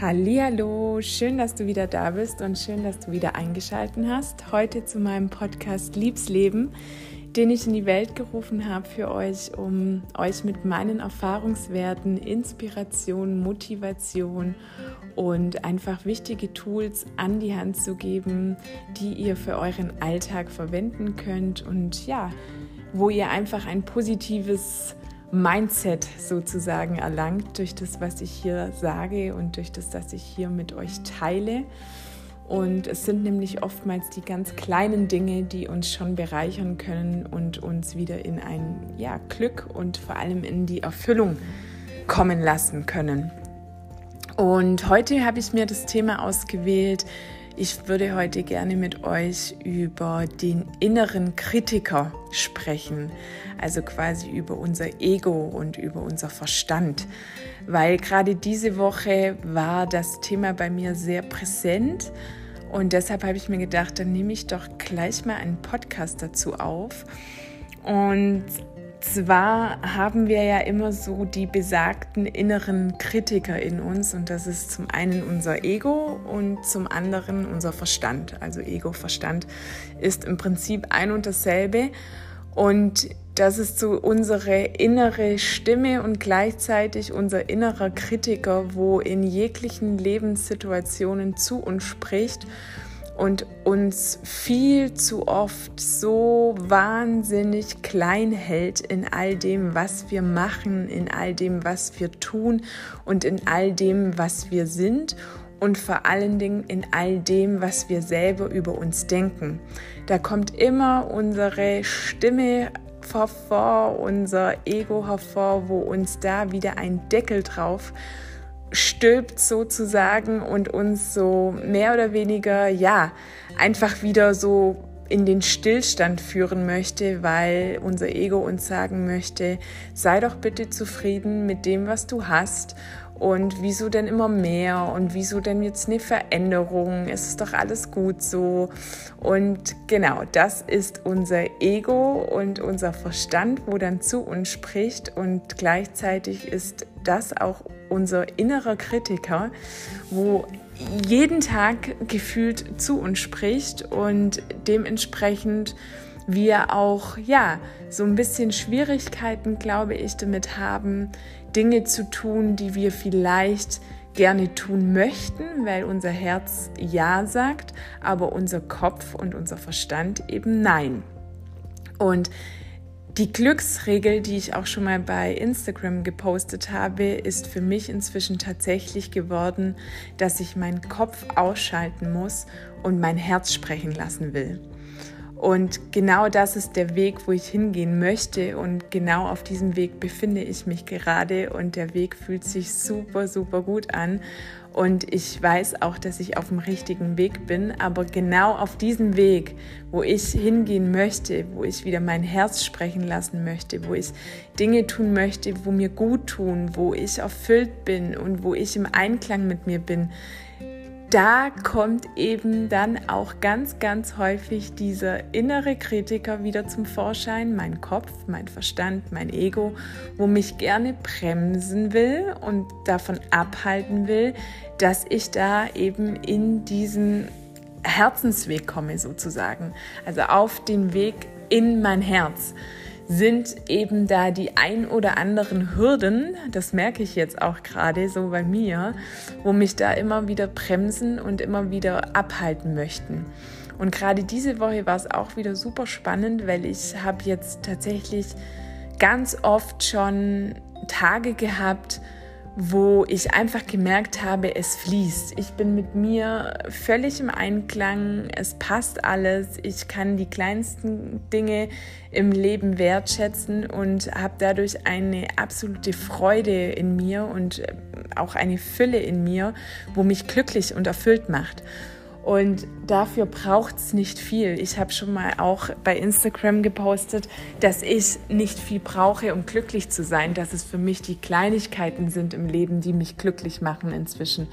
Hallo, schön, dass du wieder da bist und schön, dass du wieder eingeschaltet hast. Heute zu meinem Podcast Liebsleben, den ich in die Welt gerufen habe für euch, um euch mit meinen Erfahrungswerten, Inspiration, Motivation und einfach wichtige Tools an die Hand zu geben, die ihr für euren Alltag verwenden könnt und ja, wo ihr einfach ein positives Mindset sozusagen erlangt durch das, was ich hier sage und durch das, was ich hier mit euch teile. Und es sind nämlich oftmals die ganz kleinen Dinge, die uns schon bereichern können und uns wieder in ein ja, Glück und vor allem in die Erfüllung kommen lassen können. Und heute habe ich mir das Thema ausgewählt, ich würde heute gerne mit euch über den inneren Kritiker sprechen, also quasi über unser Ego und über unser Verstand, weil gerade diese Woche war das Thema bei mir sehr präsent und deshalb habe ich mir gedacht, dann nehme ich doch gleich mal einen Podcast dazu auf. Und zwar haben wir ja immer so die besagten inneren Kritiker in uns und das ist zum einen unser Ego und zum anderen unser Verstand. Also Ego, Verstand ist im Prinzip ein und dasselbe und das ist so unsere innere Stimme und gleichzeitig unser innerer Kritiker, wo in jeglichen Lebenssituationen zu uns spricht und uns viel zu oft so wahnsinnig klein hält in all dem, was wir machen, in all dem, was wir tun und in all dem, was wir sind und vor allen Dingen in all dem, was wir selber über uns denken. Da kommt immer unsere Stimme hervor, unser Ego hervor, wo uns da wieder ein Deckel drauf stülpt sozusagen und uns so mehr oder weniger, ja, einfach wieder so in den Stillstand führen möchte, weil unser Ego uns sagen möchte, sei doch bitte zufrieden mit dem, was du hast und wieso denn immer mehr? Und wieso denn jetzt eine Veränderung, es ist doch alles gut so. Und genau, das ist unser Ego und unser Verstand, wo dann zu uns spricht. Und gleichzeitig ist das auch unser innerer Kritiker, wo jeden Tag gefühlt zu uns spricht. Und dementsprechend wir auch ja so ein bisschen Schwierigkeiten, glaube ich, damit haben, Dinge zu tun, die wir vielleicht gerne tun möchten, weil unser Herz ja sagt, aber unser Kopf und unser Verstand eben nein. Und die Glücksregel, die ich auch schon mal bei Instagram gepostet habe, ist für mich inzwischen tatsächlich geworden, dass ich meinen Kopf ausschalten muss und mein Herz sprechen lassen will. Und genau das ist der Weg, wo ich hingehen möchte. Und genau auf diesem Weg befinde ich mich gerade. Und der Weg fühlt sich super, super gut an. Und ich weiß auch, dass ich auf dem richtigen Weg bin. Aber genau auf diesem Weg, wo ich hingehen möchte, wo ich wieder mein Herz sprechen lassen möchte, wo ich Dinge tun möchte, wo mir gut tun, wo ich erfüllt bin und wo ich im Einklang mit mir bin, da kommt eben dann auch ganz, ganz häufig dieser innere Kritiker wieder zum Vorschein, mein Kopf, mein Verstand, mein Ego, wo mich gerne bremsen will und davon abhalten will, dass ich da eben in diesen Herzensweg komme sozusagen, also auf den Weg in mein Herz sind eben da die ein oder anderen Hürden, das merke ich jetzt auch gerade so bei mir, wo mich da immer wieder bremsen und immer wieder abhalten möchten. Und gerade diese Woche war es auch wieder super spannend, weil ich habe jetzt tatsächlich ganz oft schon Tage gehabt, wo ich einfach gemerkt habe, es fließt. Ich bin mit mir völlig im Einklang, es passt alles, ich kann die kleinsten Dinge im Leben wertschätzen und habe dadurch eine absolute Freude in mir und auch eine Fülle in mir, wo mich glücklich und erfüllt macht. Und dafür braucht es nicht viel. Ich habe schon mal auch bei Instagram gepostet, dass ich nicht viel brauche, um glücklich zu sein, dass es für mich die Kleinigkeiten sind im Leben, die mich glücklich machen inzwischen.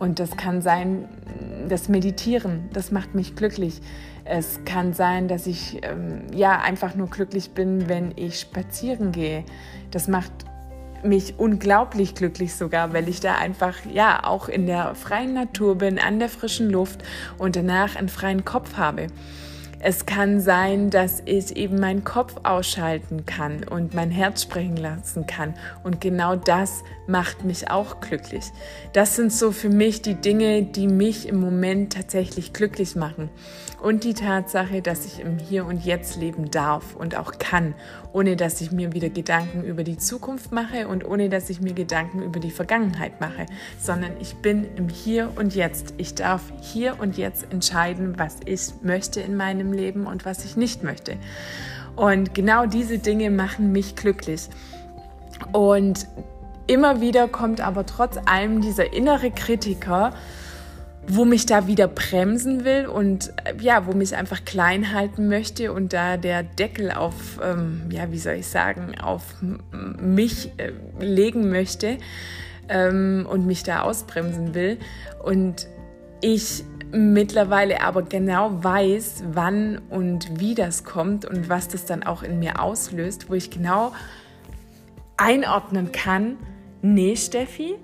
Und das kann sein, das Meditieren, das macht mich glücklich. Es kann sein, dass ich ähm, ja einfach nur glücklich bin, wenn ich spazieren gehe. Das macht mich unglaublich glücklich sogar, weil ich da einfach ja auch in der freien Natur bin, an der frischen Luft und danach einen freien Kopf habe. Es kann sein, dass ich eben meinen Kopf ausschalten kann und mein Herz sprechen lassen kann. Und genau das macht mich auch glücklich. Das sind so für mich die Dinge, die mich im Moment tatsächlich glücklich machen. Und die Tatsache, dass ich im Hier und Jetzt leben darf und auch kann, ohne dass ich mir wieder Gedanken über die Zukunft mache und ohne dass ich mir Gedanken über die Vergangenheit mache, sondern ich bin im Hier und Jetzt. Ich darf hier und jetzt entscheiden, was ich möchte in meinem Leben und was ich nicht möchte. Und genau diese Dinge machen mich glücklich. Und immer wieder kommt aber trotz allem dieser innere Kritiker, wo mich da wieder bremsen will und äh, ja, wo mich einfach klein halten möchte und da der Deckel auf, ähm, ja, wie soll ich sagen, auf mich äh, legen möchte ähm, und mich da ausbremsen will. Und ich mittlerweile aber genau weiß, wann und wie das kommt und was das dann auch in mir auslöst, wo ich genau einordnen kann, nee, Steffi,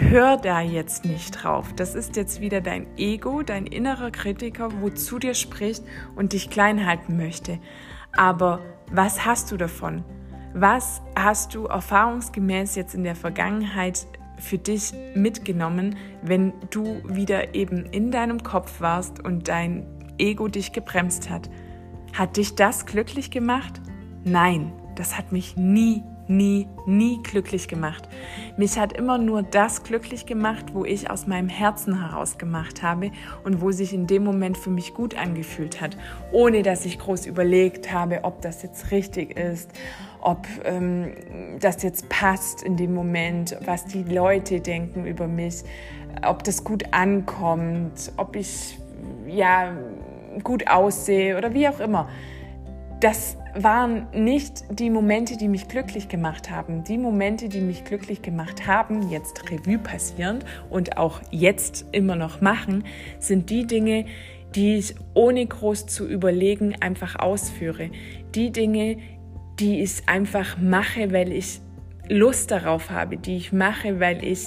hör da jetzt nicht drauf. Das ist jetzt wieder dein Ego, dein innerer Kritiker, wo zu dir spricht und dich klein halten möchte. Aber was hast du davon? Was hast du erfahrungsgemäß jetzt in der Vergangenheit für dich mitgenommen, wenn du wieder eben in deinem Kopf warst und dein Ego dich gebremst hat? Hat dich das glücklich gemacht? Nein, das hat mich nie, nie, nie glücklich gemacht. Mich hat immer nur das glücklich gemacht, wo ich aus meinem Herzen heraus gemacht habe und wo sich in dem Moment für mich gut angefühlt hat, ohne dass ich groß überlegt habe, ob das jetzt richtig ist, ob ähm, das jetzt passt in dem Moment, was die Leute denken über mich, ob das gut ankommt, ob ich ja gut aussehe oder wie auch immer. Das waren nicht die Momente, die mich glücklich gemacht haben. Die Momente, die mich glücklich gemacht haben, jetzt Revue passierend und auch jetzt immer noch machen, sind die Dinge, die ich ohne groß zu überlegen einfach ausführe. Die Dinge, die ich einfach mache, weil ich Lust darauf habe, die ich mache, weil ich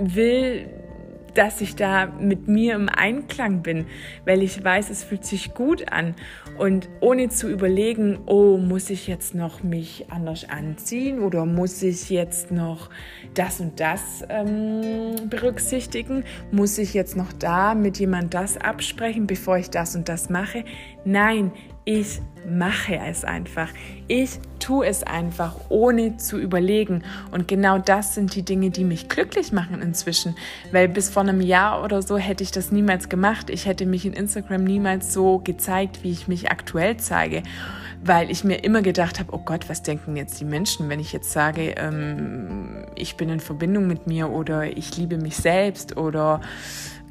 will, dass ich da mit mir im Einklang bin, weil ich weiß, es fühlt sich gut an und ohne zu überlegen, oh, muss ich jetzt noch mich anders anziehen oder muss ich jetzt noch das und das ähm, berücksichtigen, muss ich jetzt noch da mit jemand das absprechen, bevor ich das und das mache. Nein, ich mache es einfach. Ich tue es einfach, ohne zu überlegen. Und genau das sind die Dinge, die mich glücklich machen inzwischen. Weil bis vor einem Jahr oder so hätte ich das niemals gemacht. Ich hätte mich in Instagram niemals so gezeigt, wie ich mich aktuell zeige. Weil ich mir immer gedacht habe, oh Gott, was denken jetzt die Menschen, wenn ich jetzt sage, ähm, ich bin in Verbindung mit mir oder ich liebe mich selbst oder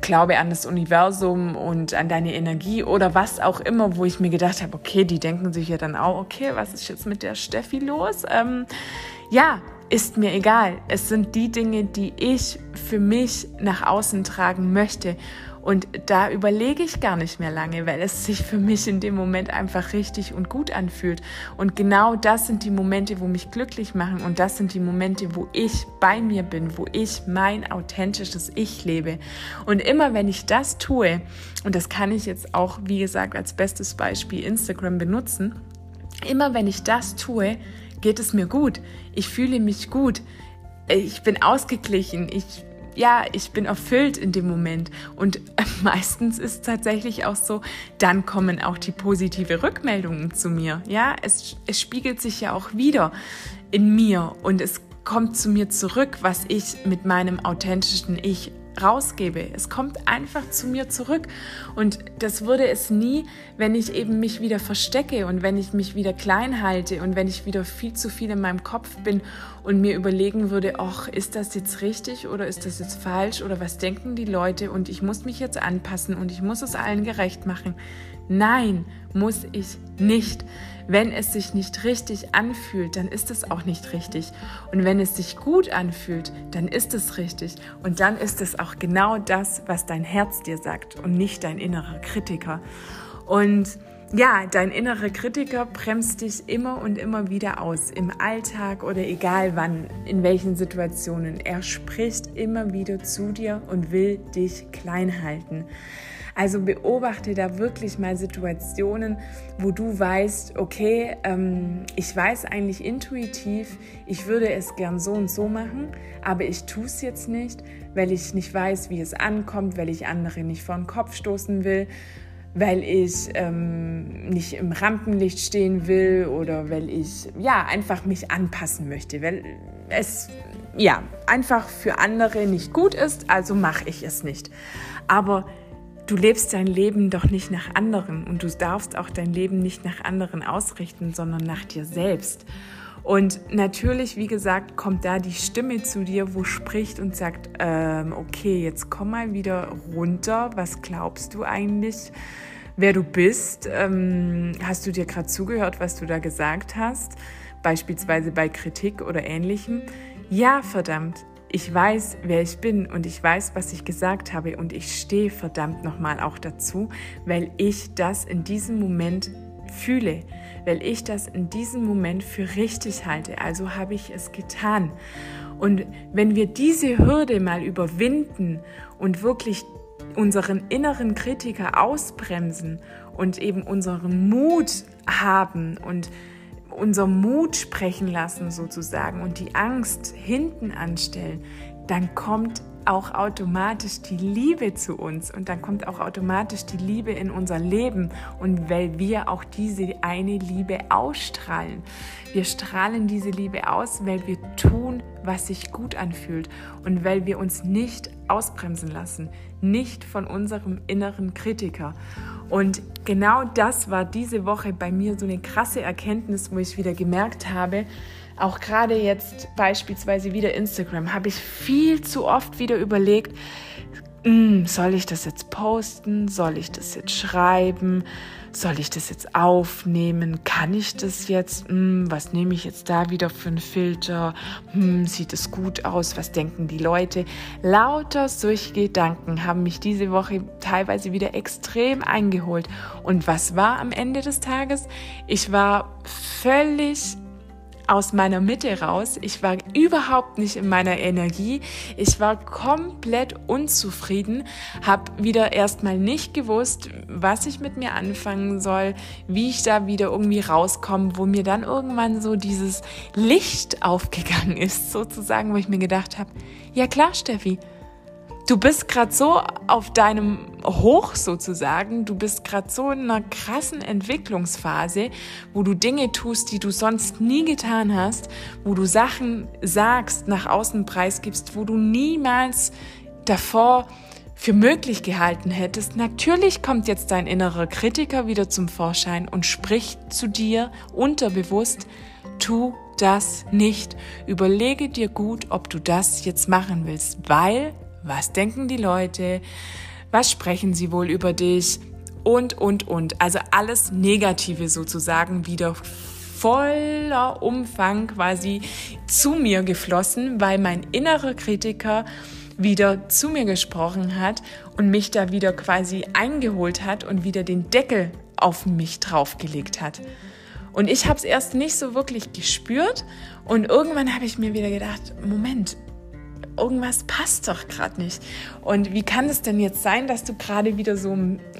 Glaube an das Universum und an deine Energie oder was auch immer, wo ich mir gedacht habe, okay, die denken sich ja dann auch, okay, was ist jetzt mit der Steffi los? Ähm, ja, ist mir egal. Es sind die Dinge, die ich für mich nach außen tragen möchte. Und da überlege ich gar nicht mehr lange, weil es sich für mich in dem Moment einfach richtig und gut anfühlt. Und genau das sind die Momente, wo mich glücklich machen. Und das sind die Momente, wo ich bei mir bin, wo ich mein authentisches Ich lebe. Und immer wenn ich das tue, und das kann ich jetzt auch, wie gesagt, als bestes Beispiel Instagram benutzen, immer wenn ich das tue, geht es mir gut. Ich fühle mich gut. Ich bin ausgeglichen. Ich ja, ich bin erfüllt in dem Moment. Und meistens ist es tatsächlich auch so, dann kommen auch die positive Rückmeldungen zu mir. Ja, es, es spiegelt sich ja auch wieder in mir und es kommt zu mir zurück, was ich mit meinem authentischen Ich rausgebe. Es kommt einfach zu mir zurück. Und das würde es nie, wenn ich eben mich wieder verstecke und wenn ich mich wieder klein halte und wenn ich wieder viel zu viel in meinem Kopf bin und mir überlegen würde, ach, ist das jetzt richtig oder ist das jetzt falsch oder was denken die Leute und ich muss mich jetzt anpassen und ich muss es allen gerecht machen. Nein, muss ich nicht. Wenn es sich nicht richtig anfühlt, dann ist es auch nicht richtig. Und wenn es sich gut anfühlt, dann ist es richtig. Und dann ist es auch genau das, was dein Herz dir sagt und nicht dein innerer Kritiker. Und ja, dein innerer Kritiker bremst dich immer und immer wieder aus, im Alltag oder egal wann, in welchen Situationen. Er spricht immer wieder zu dir und will dich klein halten. Also beobachte da wirklich mal Situationen, wo du weißt, okay, ähm, ich weiß eigentlich intuitiv, ich würde es gern so und so machen, aber ich tue es jetzt nicht, weil ich nicht weiß, wie es ankommt, weil ich andere nicht vor den Kopf stoßen will weil ich ähm, nicht im Rampenlicht stehen will oder weil ich ja einfach mich anpassen möchte, weil es ja einfach für andere nicht gut ist, also mache ich es nicht. Aber du lebst dein Leben doch nicht nach anderen und du darfst auch dein Leben nicht nach anderen ausrichten, sondern nach dir selbst. Und natürlich, wie gesagt, kommt da die Stimme zu dir, wo spricht und sagt, ähm, okay, jetzt komm mal wieder runter. Was glaubst du eigentlich, wer du bist? Ähm, hast du dir gerade zugehört, was du da gesagt hast? Beispielsweise bei Kritik oder ähnlichem. Ja, verdammt, ich weiß, wer ich bin und ich weiß, was ich gesagt habe und ich stehe verdammt nochmal auch dazu, weil ich das in diesem Moment fühle, weil ich das in diesem Moment für richtig halte. Also habe ich es getan. Und wenn wir diese Hürde mal überwinden und wirklich unseren inneren Kritiker ausbremsen und eben unseren Mut haben und unser Mut sprechen lassen sozusagen und die Angst hinten anstellen, dann kommt auch automatisch die Liebe zu uns und dann kommt auch automatisch die Liebe in unser Leben und weil wir auch diese eine Liebe ausstrahlen. Wir strahlen diese Liebe aus, weil wir tun, was sich gut anfühlt und weil wir uns nicht ausbremsen lassen, nicht von unserem inneren Kritiker. Und genau das war diese Woche bei mir so eine krasse Erkenntnis, wo ich wieder gemerkt habe, auch gerade jetzt beispielsweise wieder Instagram, habe ich viel zu oft wieder überlegt, hm, soll ich das jetzt posten? Soll ich das jetzt schreiben? Soll ich das jetzt aufnehmen? Kann ich das jetzt? Hm, was nehme ich jetzt da wieder für einen Filter? Hm, sieht es gut aus? Was denken die Leute? Lauter solche Gedanken haben mich diese Woche teilweise wieder extrem eingeholt. Und was war am Ende des Tages? Ich war völlig aus meiner Mitte raus. Ich war überhaupt nicht in meiner Energie. Ich war komplett unzufrieden, habe wieder erstmal nicht gewusst, was ich mit mir anfangen soll, wie ich da wieder irgendwie rauskomme, wo mir dann irgendwann so dieses Licht aufgegangen ist, sozusagen, wo ich mir gedacht habe, ja klar, Steffi, du bist gerade so auf deinem Hoch sozusagen, du bist gerade so in einer krassen Entwicklungsphase, wo du Dinge tust, die du sonst nie getan hast, wo du Sachen sagst, nach außen preisgibst, wo du niemals davor für möglich gehalten hättest. Natürlich kommt jetzt dein innerer Kritiker wieder zum Vorschein und spricht zu dir unterbewusst, tu das nicht. Überlege dir gut, ob du das jetzt machen willst, weil was denken die Leute? Was sprechen sie wohl über dich? Und, und, und. Also alles Negative sozusagen wieder voller Umfang quasi zu mir geflossen, weil mein innerer Kritiker wieder zu mir gesprochen hat und mich da wieder quasi eingeholt hat und wieder den Deckel auf mich draufgelegt hat. Und ich habe es erst nicht so wirklich gespürt und irgendwann habe ich mir wieder gedacht, Moment, irgendwas passt doch gerade nicht. Und wie kann es denn jetzt sein, dass du gerade wieder so,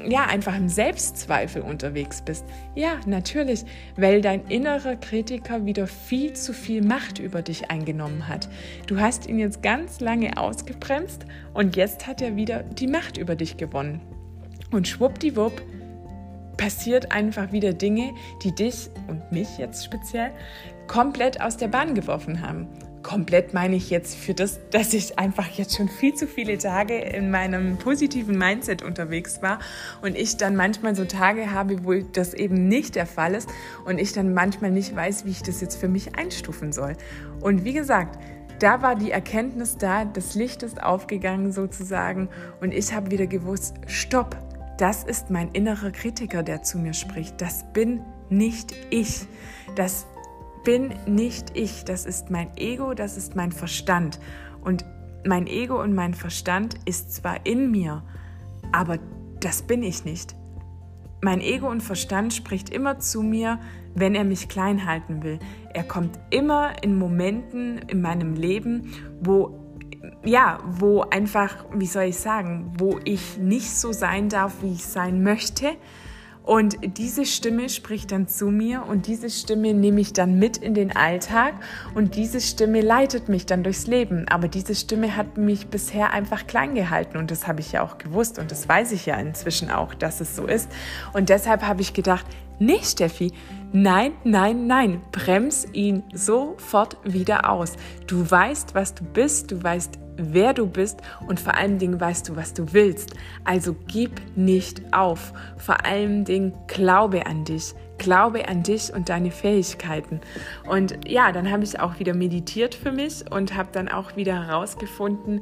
ja, einfach im Selbstzweifel unterwegs bist? Ja, natürlich, weil dein innerer Kritiker wieder viel zu viel Macht über dich eingenommen hat. Du hast ihn jetzt ganz lange ausgebremst und jetzt hat er wieder die Macht über dich gewonnen. Und schwuppdiwupp passiert einfach wieder Dinge, die dich und mich jetzt speziell komplett aus der Bahn geworfen haben komplett meine ich jetzt für das, dass ich einfach jetzt schon viel zu viele Tage in meinem positiven Mindset unterwegs war und ich dann manchmal so Tage habe, wo das eben nicht der Fall ist und ich dann manchmal nicht weiß, wie ich das jetzt für mich einstufen soll. Und wie gesagt, da war die Erkenntnis da, das Licht ist aufgegangen sozusagen und ich habe wieder gewusst, stopp, das ist mein innerer Kritiker, der zu mir spricht. Das bin nicht ich. Das bin nicht ich, das ist mein Ego, das ist mein Verstand. Und mein Ego und mein Verstand ist zwar in mir, aber das bin ich nicht. mein Ego und Verstand spricht immer zu mir, wenn er mich klein halten will. Er kommt immer in Momenten in meinem Leben, wo ja, wo einfach, wie soll ich sagen, wo ich nicht so sein darf, wie ich sein möchte und diese Stimme spricht dann zu mir und diese Stimme nehme ich dann mit in den Alltag und diese Stimme leitet mich dann durchs Leben. Aber diese Stimme hat mich bisher einfach klein gehalten und das habe ich ja auch gewusst und das weiß ich ja inzwischen auch, dass es so ist. Und deshalb habe ich gedacht, nee Steffi, nein, nein, nein, brems ihn sofort wieder aus. Du weißt, was du bist, du weißt, wer du bist und vor allen Dingen weißt du, was du willst. Also gib nicht auf. Vor allen Dingen glaube an dich. Glaube an dich und deine Fähigkeiten. Und ja, dann habe ich auch wieder meditiert für mich und habe dann auch wieder herausgefunden,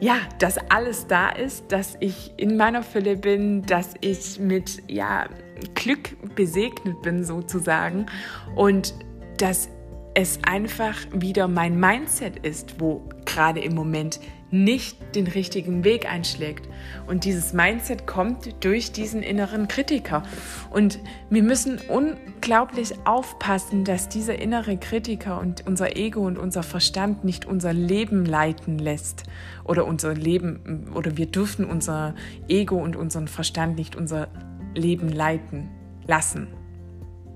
ja, dass alles da ist, dass ich in meiner Fülle bin, dass ich mit ja, Glück besegnet bin sozusagen und dass es einfach wieder mein Mindset ist, wo gerade im Moment nicht den richtigen Weg einschlägt. Und dieses Mindset kommt durch diesen inneren Kritiker. Und wir müssen unglaublich aufpassen, dass dieser innere Kritiker und unser Ego und unser Verstand nicht unser Leben leiten lässt. Oder unser Leben, oder wir dürfen unser Ego und unseren Verstand nicht unser Leben leiten lassen.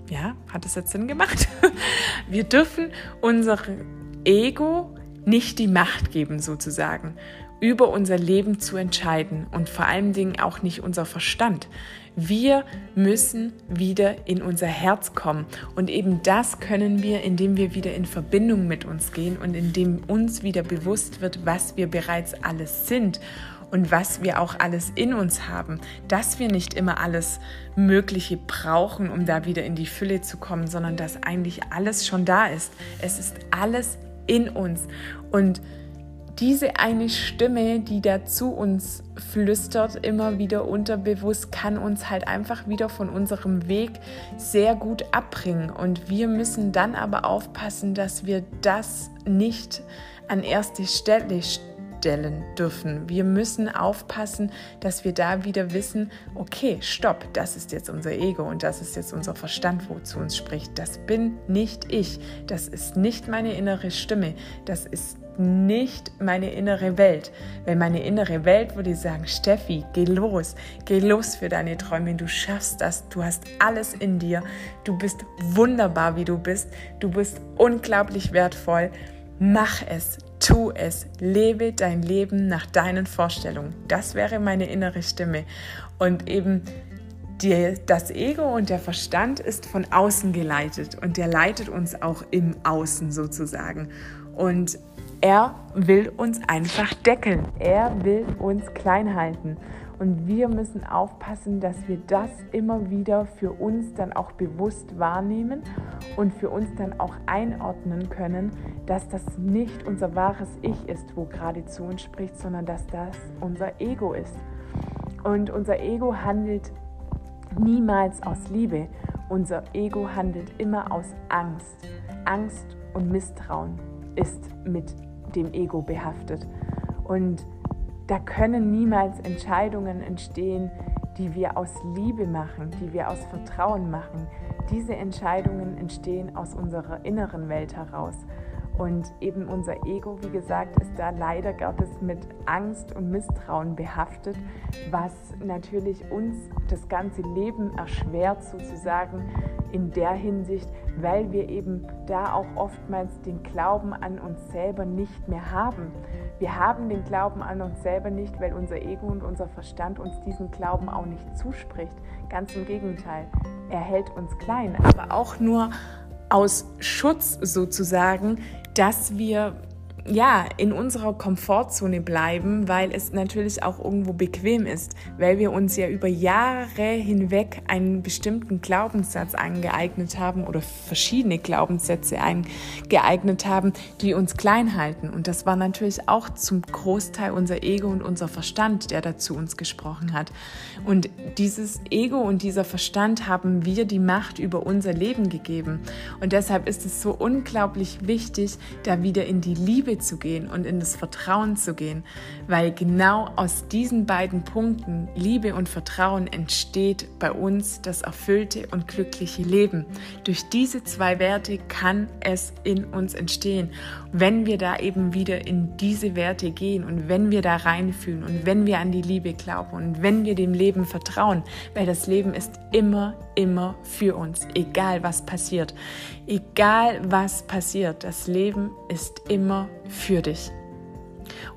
Ja, hat das jetzt Sinn gemacht? Wir dürfen unserem Ego nicht die Macht geben, sozusagen, über unser Leben zu entscheiden und vor allen Dingen auch nicht unser Verstand. Wir müssen wieder in unser Herz kommen und eben das können wir, indem wir wieder in Verbindung mit uns gehen und indem uns wieder bewusst wird, was wir bereits alles sind und was wir auch alles in uns haben, dass wir nicht immer alles Mögliche brauchen, um da wieder in die Fülle zu kommen, sondern dass eigentlich alles schon da ist. Es ist alles in uns und diese eine Stimme, die da zu uns flüstert, immer wieder unterbewusst, kann uns halt einfach wieder von unserem Weg sehr gut abbringen. Und wir müssen dann aber aufpassen, dass wir das nicht an erste Stelle stellen dürfen. Wir müssen aufpassen, dass wir da wieder wissen, okay, stopp, das ist jetzt unser Ego und das ist jetzt unser Verstand, wo zu uns spricht. Das bin nicht ich. Das ist nicht meine innere Stimme. Das ist nicht meine innere Welt. Wenn meine innere Welt würde sagen, Steffi, geh los, geh los für deine Träume, du schaffst das, du hast alles in dir, du bist wunderbar, wie du bist, du bist unglaublich wertvoll, mach es, Tu es, lebe dein Leben nach deinen Vorstellungen. Das wäre meine innere Stimme. Und eben die, das Ego und der Verstand ist von außen geleitet und der leitet uns auch im Außen sozusagen. Und er will uns einfach deckeln. Er will uns klein halten. Und wir müssen aufpassen, dass wir das immer wieder für uns dann auch bewusst wahrnehmen und für uns dann auch einordnen können, dass das nicht unser wahres Ich ist, wo gerade zu uns spricht, sondern dass das unser Ego ist. Und unser Ego handelt niemals aus Liebe. Unser Ego handelt immer aus Angst. Angst und Misstrauen ist mit dem Ego behaftet. Und da können niemals Entscheidungen entstehen, die wir aus Liebe machen, die wir aus Vertrauen machen. Diese Entscheidungen entstehen aus unserer inneren Welt heraus. Und eben unser Ego, wie gesagt, ist da leider Gottes mit Angst und Misstrauen behaftet, was natürlich uns das ganze Leben erschwert sozusagen in der Hinsicht, weil wir eben da auch oftmals den Glauben an uns selber nicht mehr haben. Wir haben den Glauben an uns selber nicht, weil unser Ego und unser Verstand uns diesen Glauben auch nicht zuspricht. Ganz im Gegenteil, er hält uns klein, aber auch nur aus Schutz sozusagen, dass wir ja, in unserer Komfortzone bleiben, weil es natürlich auch irgendwo bequem ist, weil wir uns ja über Jahre hinweg einen bestimmten Glaubenssatz angeeignet haben oder verschiedene Glaubenssätze angeeignet haben, die uns klein halten. Und das war natürlich auch zum Großteil unser Ego und unser Verstand, der dazu uns gesprochen hat. Und dieses Ego und dieser Verstand haben wir die Macht über unser Leben gegeben. Und deshalb ist es so unglaublich wichtig, da wieder in die Liebe Zu gehen und in das Vertrauen zu gehen, weil genau aus diesen beiden Punkten, Liebe und Vertrauen, entsteht bei uns das erfüllte und glückliche Leben. Durch diese zwei Werte kann es in uns entstehen, wenn wir da eben wieder in diese Werte gehen und wenn wir da reinfühlen und wenn wir an die Liebe glauben und wenn wir dem Leben vertrauen, weil das Leben ist immer, immer für uns, egal was passiert. Egal was passiert, das Leben ist immer für dich.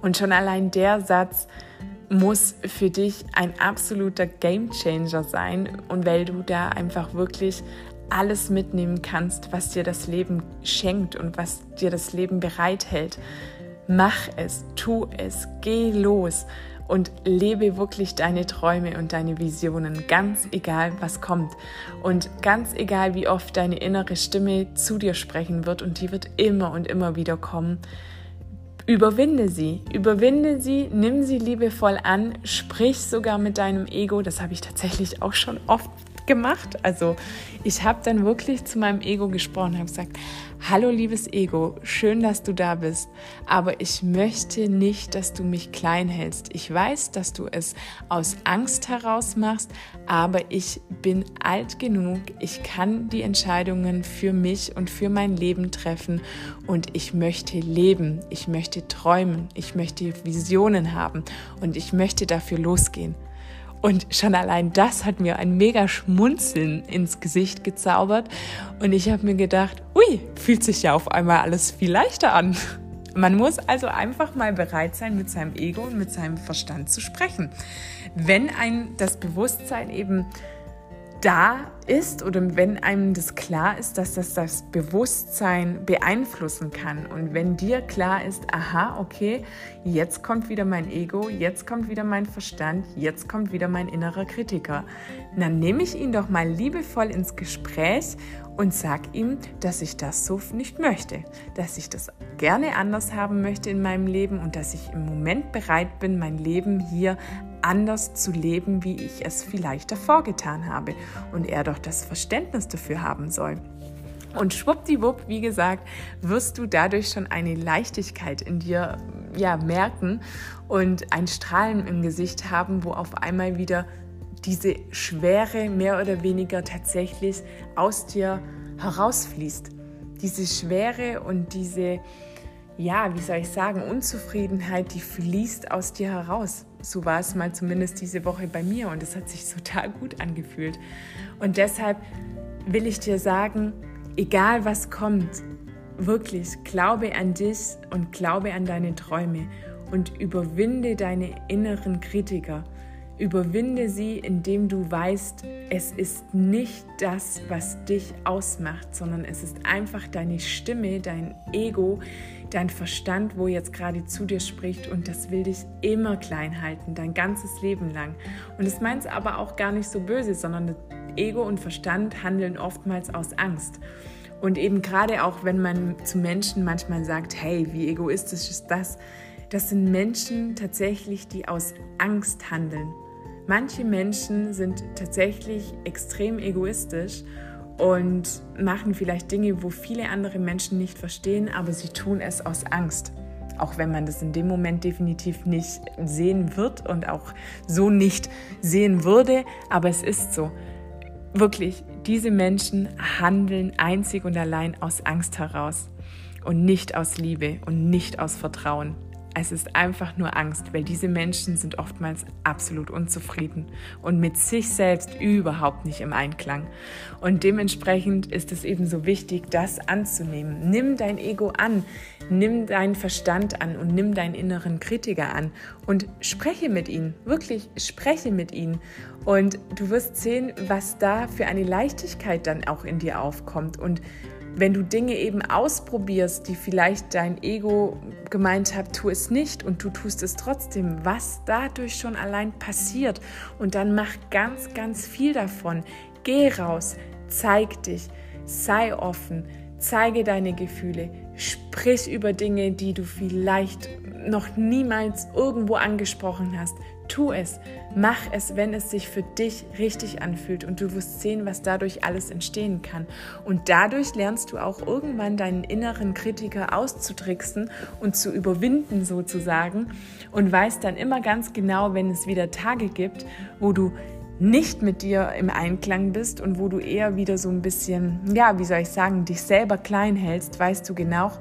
Und schon allein der Satz muss für dich ein absoluter Gamechanger sein und weil du da einfach wirklich alles mitnehmen kannst, was dir das Leben schenkt und was dir das Leben bereithält. Mach es, tu es, geh los und lebe wirklich deine Träume und deine Visionen, ganz egal, was kommt. Und ganz egal, wie oft deine innere Stimme zu dir sprechen wird, und die wird immer und immer wieder kommen. Überwinde sie, überwinde sie, nimm sie liebevoll an, sprich sogar mit deinem Ego. Das habe ich tatsächlich auch schon oft gemacht. Also ich habe dann wirklich zu meinem Ego gesprochen, habe gesagt, hallo liebes Ego, schön, dass du da bist, aber ich möchte nicht, dass du mich klein hältst. Ich weiß, dass du es aus Angst heraus machst, aber ich bin alt genug, ich kann die Entscheidungen für mich und für mein Leben treffen und ich möchte leben, ich möchte träumen, ich möchte Visionen haben und ich möchte dafür losgehen. Und schon allein das hat mir ein mega Schmunzeln ins Gesicht gezaubert. Und ich habe mir gedacht, ui, fühlt sich ja auf einmal alles viel leichter an. Man muss also einfach mal bereit sein, mit seinem Ego und mit seinem Verstand zu sprechen. Wenn ein das Bewusstsein eben da ist oder wenn einem das klar ist, dass das das Bewusstsein beeinflussen kann. Und wenn dir klar ist, aha, okay, jetzt kommt wieder mein Ego, jetzt kommt wieder mein Verstand, jetzt kommt wieder mein innerer Kritiker, dann nehme ich ihn doch mal liebevoll ins Gespräch und sag ihm, dass ich das so nicht möchte, dass ich das gerne anders haben möchte in meinem Leben und dass ich im Moment bereit bin, mein Leben hier anders zu leben, wie ich es vielleicht davor getan habe und er doch das Verständnis dafür haben soll. Und schwuppdiwupp, wie gesagt, wirst du dadurch schon eine Leichtigkeit in dir ja, merken und ein Strahlen im Gesicht haben, wo auf einmal wieder diese Schwere mehr oder weniger tatsächlich aus dir herausfließt. Diese Schwere und diese, ja, wie soll ich sagen, Unzufriedenheit, die fließt aus dir heraus. So war es mal zumindest diese Woche bei mir und es hat sich total gut angefühlt. Und deshalb will ich dir sagen, egal was kommt, wirklich glaube an dich und glaube an deine Träume und überwinde deine inneren Kritiker. Überwinde sie, indem du weißt, es ist nicht das, was dich ausmacht, sondern es ist einfach deine Stimme, dein Ego, dein Verstand, wo jetzt gerade zu dir spricht und das will dich immer klein halten, dein ganzes Leben lang. Und es meint es aber auch gar nicht so böse, sondern Ego und Verstand handeln oftmals aus Angst. Und eben gerade auch, wenn man zu Menschen manchmal sagt, hey, wie egoistisch ist das? Das sind Menschen tatsächlich, die aus Angst handeln. Manche Menschen sind tatsächlich extrem egoistisch und machen vielleicht Dinge, wo viele andere Menschen nicht verstehen, aber sie tun es aus Angst. Auch wenn man das in dem Moment definitiv nicht sehen wird und auch so nicht sehen würde, aber es ist so. Wirklich, diese Menschen handeln einzig und allein aus Angst heraus und nicht aus Liebe und nicht aus Vertrauen. Es ist einfach nur Angst, weil diese Menschen sind oftmals absolut unzufrieden und mit sich selbst überhaupt nicht im Einklang. Und dementsprechend ist es eben so wichtig, das anzunehmen. Nimm dein Ego an, nimm deinen Verstand an und nimm deinen inneren Kritiker an und spreche mit ihnen, wirklich spreche mit ihnen. Und du wirst sehen, was da für eine Leichtigkeit dann auch in dir aufkommt und wenn du Dinge eben ausprobierst, die vielleicht dein Ego gemeint hat, tu es nicht und du tust es trotzdem, was dadurch schon allein passiert. Und dann mach ganz, ganz viel davon. Geh raus, zeig dich, sei offen, zeige deine Gefühle, sprich über Dinge, die du vielleicht noch niemals irgendwo angesprochen hast. Tu es. Mach es, wenn es sich für dich richtig anfühlt und du wirst sehen, was dadurch alles entstehen kann. Und dadurch lernst du auch irgendwann deinen inneren Kritiker auszutricksen und zu überwinden sozusagen und weißt dann immer ganz genau, wenn es wieder Tage gibt, wo du nicht mit dir im Einklang bist und wo du eher wieder so ein bisschen, ja, wie soll ich sagen, dich selber klein hältst, weißt du genau,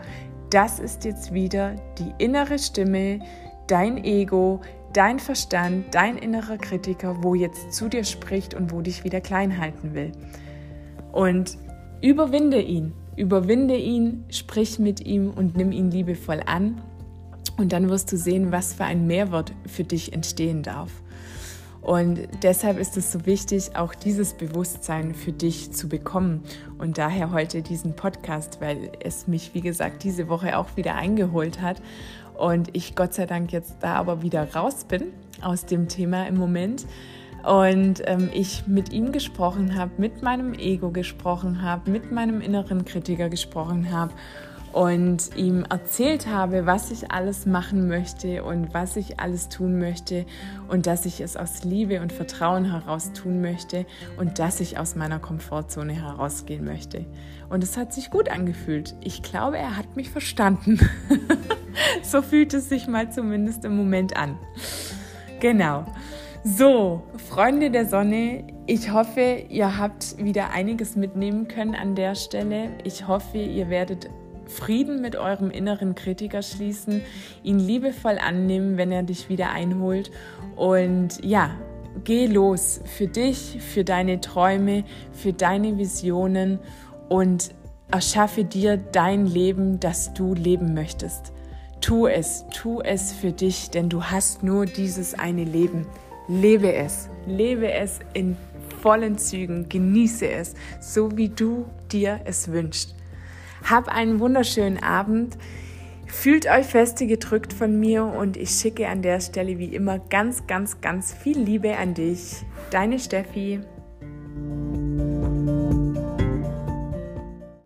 das ist jetzt wieder die innere Stimme, dein Ego, dein Verstand, dein innerer Kritiker, wo jetzt zu dir spricht und wo dich wieder klein halten will. Und überwinde ihn, überwinde ihn, sprich mit ihm und nimm ihn liebevoll an. Und dann wirst du sehen, was für ein Mehrwert für dich entstehen darf. Und deshalb ist es so wichtig, auch dieses Bewusstsein für dich zu bekommen. Und daher heute diesen Podcast, weil es mich, wie gesagt, diese Woche auch wieder eingeholt hat und ich Gott sei Dank jetzt da aber wieder raus bin aus dem Thema im Moment und ähm, ich mit ihm gesprochen habe, mit meinem Ego gesprochen habe, mit meinem inneren Kritiker gesprochen habe und ihm erzählt habe, was ich alles machen möchte und was ich alles tun möchte und dass ich es aus Liebe und Vertrauen heraus tun möchte und dass ich aus meiner Komfortzone herausgehen möchte. Und es hat sich gut angefühlt. Ich glaube, er hat mich verstanden. so fühlt es sich mal zumindest im Moment an. Genau. So, Freunde der Sonne, ich hoffe, ihr habt wieder einiges mitnehmen können an der Stelle. Ich hoffe, ihr werdet Frieden mit eurem inneren Kritiker schließen, ihn liebevoll annehmen, wenn er dich wieder einholt. Und ja, geh los für dich, für deine Träume, für deine Visionen und erschaffe dir dein Leben, das du leben möchtest. Tu es, tu es für dich, denn du hast nur dieses eine Leben. Lebe es, lebe es in vollen Zügen, genieße es, so wie du dir es wünschst. Hab einen wunderschönen Abend. Fühlt euch feste gedrückt von mir und ich schicke an der Stelle wie immer ganz, ganz, ganz viel Liebe an dich. Deine Steffi.